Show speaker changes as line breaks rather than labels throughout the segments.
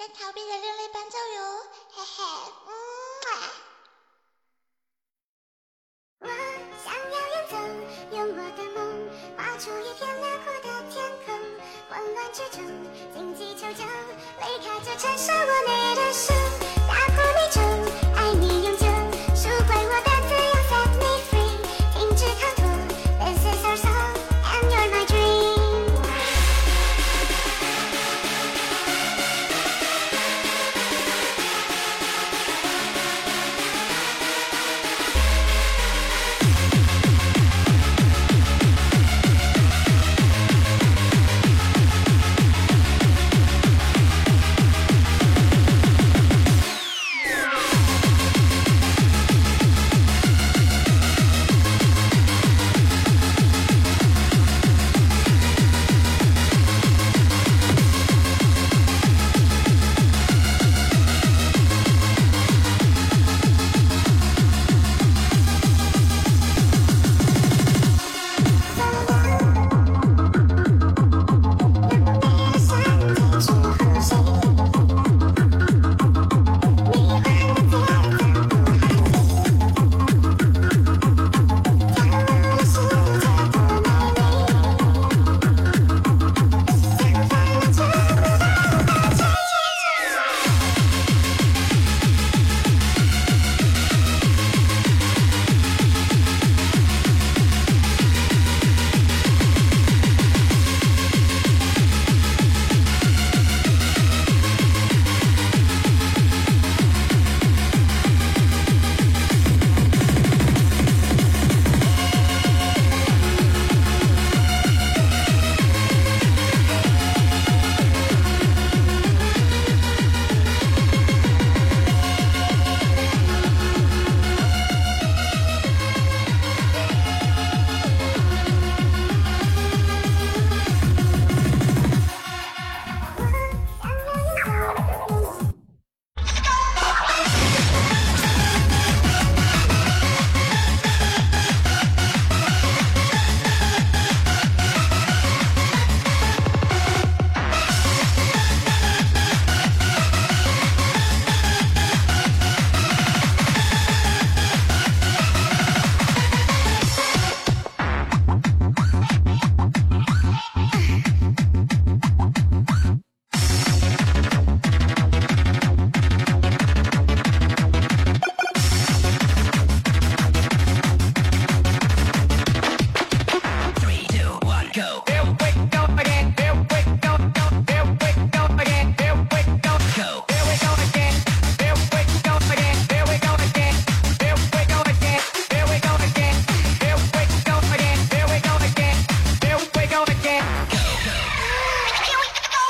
在逃避的另类伴奏哟，嘿嘿，嗯啊。
我想要远走，用我的梦画出一片辽阔的天空。混乱之中，荆棘求救，离开这城市，我没有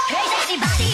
Hey, sexy body.